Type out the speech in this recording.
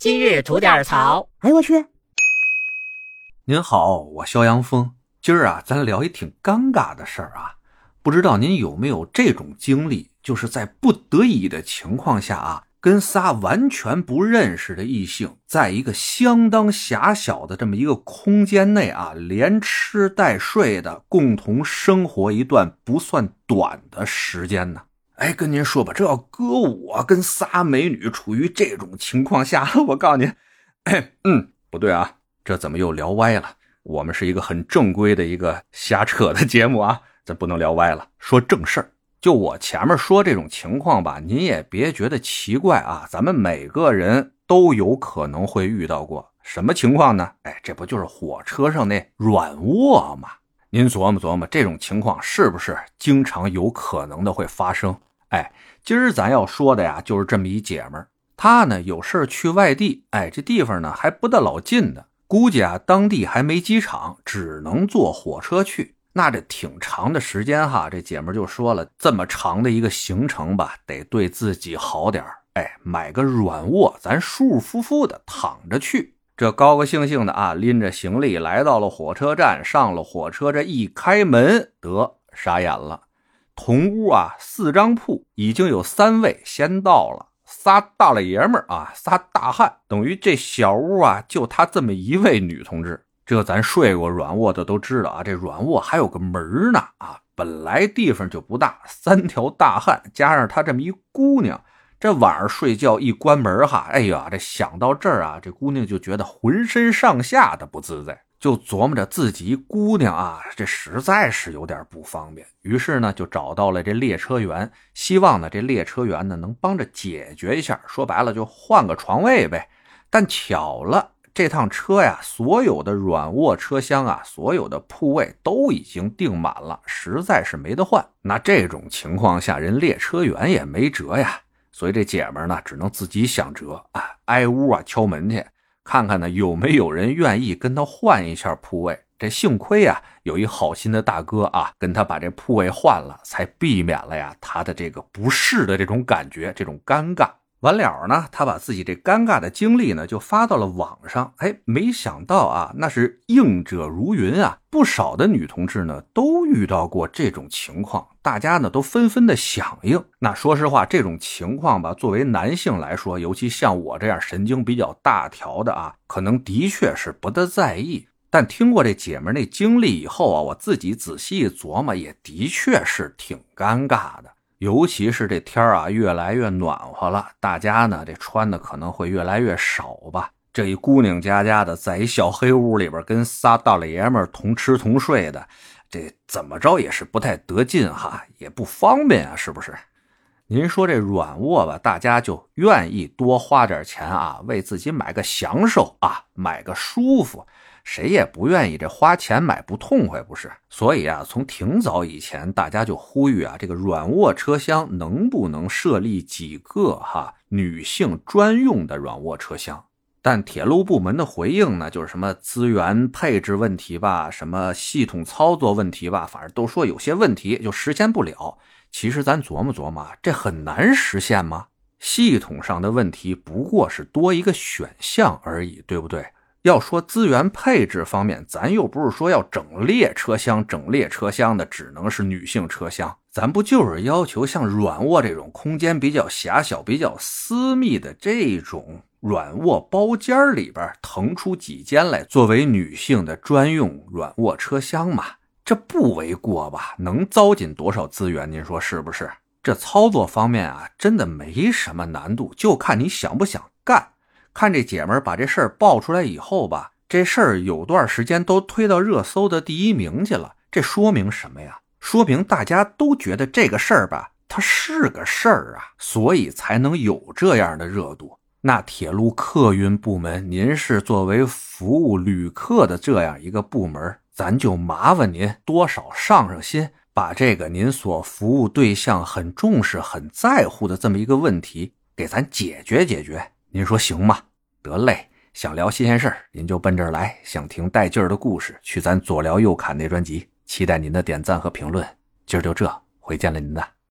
今日吐点槽。哎呦我去！您好，我肖阳峰。今儿啊，咱聊一挺尴尬的事儿啊。不知道您有没有这种经历，就是在不得已的情况下啊，跟仨完全不认识的异性，在一个相当狭小的这么一个空间内啊，连吃带睡的共同生活一段不算短的时间呢？哎，跟您说吧，这要搁我跟仨美女处于这种情况下，我告诉您，嗯，不对啊，这怎么又聊歪了？我们是一个很正规的一个瞎扯的节目啊，咱不能聊歪了，说正事儿。就我前面说这种情况吧，您也别觉得奇怪啊，咱们每个人都有可能会遇到过什么情况呢？哎，这不就是火车上那软卧吗？您琢磨琢磨，这种情况是不是经常有可能的会发生？哎，今儿咱要说的呀，就是这么一姐们儿，她呢有事去外地，哎，这地方呢还不大老近的，估计啊当地还没机场，只能坐火车去。那这挺长的时间哈，这姐们就说了，这么长的一个行程吧，得对自己好点儿，哎，买个软卧，咱舒舒服服的躺着去。这高高兴兴的啊，拎着行李来到了火车站，上了火车，这一开门，得傻眼了。同屋啊，四张铺，已经有三位先到了，仨大老爷们儿啊，仨大汉，等于这小屋啊，就他这么一位女同志。这咱睡过软卧的都知道啊，这软卧还有个门呢啊，本来地方就不大，三条大汉加上他这么一姑娘，这晚上睡觉一关门哈，哎呀，这想到这儿啊，这姑娘就觉得浑身上下的不自在。就琢磨着自己姑娘啊，这实在是有点不方便，于是呢就找到了这列车员，希望呢这列车员呢能帮着解决一下。说白了就换个床位呗。但巧了，这趟车呀，所有的软卧车厢啊，所有的铺位都已经订满了，实在是没得换。那这种情况下，人列车员也没辙呀，所以这姐们呢只能自己想辙啊，挨屋啊敲门去。看看呢，有没有人愿意跟他换一下铺位？这幸亏啊，有一好心的大哥啊，跟他把这铺位换了，才避免了呀他的这个不适的这种感觉，这种尴尬。完了呢，他把自己这尴尬的经历呢，就发到了网上。哎，没想到啊，那是应者如云啊，不少的女同志呢都遇到过这种情况，大家呢都纷纷的响应。那说实话，这种情况吧，作为男性来说，尤其像我这样神经比较大条的啊，可能的确是不得在意。但听过这姐们那经历以后啊，我自己仔细琢磨，也的确是挺尴尬的。尤其是这天儿啊，越来越暖和了，大家呢这穿的可能会越来越少吧。这一姑娘家家的，在一小黑屋里边跟仨大老爷们同吃同睡的，这怎么着也是不太得劲哈，也不方便啊，是不是？您说这软卧吧，大家就愿意多花点钱啊，为自己买个享受啊，买个舒服。谁也不愿意这花钱买不痛快，不是？所以啊，从挺早以前，大家就呼吁啊，这个软卧车厢能不能设立几个哈女性专用的软卧车厢？但铁路部门的回应呢，就是什么资源配置问题吧，什么系统操作问题吧，反正都说有些问题就实现不了。其实咱琢磨琢磨，这很难实现吗？系统上的问题不过是多一个选项而已，对不对？要说资源配置方面，咱又不是说要整列车厢，整列车厢的只能是女性车厢，咱不就是要求像软卧这种空间比较狭小、比较私密的这种软卧包间里边腾出几间来作为女性的专用软卧车厢嘛？这不为过吧？能糟践多少资源？您说是不是？这操作方面啊，真的没什么难度，就看你想不想干。看这姐们儿把这事儿爆出来以后吧，这事儿有段时间都推到热搜的第一名去了。这说明什么呀？说明大家都觉得这个事儿吧，它是个事儿啊，所以才能有这样的热度。那铁路客运部门，您是作为服务旅客的这样一个部门，咱就麻烦您多少上上心，把这个您所服务对象很重视、很在乎的这么一个问题给咱解决解决。您说行吗？得嘞，想聊新鲜事儿，您就奔这儿来；想听带劲儿的故事，去咱左聊右侃那专辑。期待您的点赞和评论。今儿就这，回见了您的。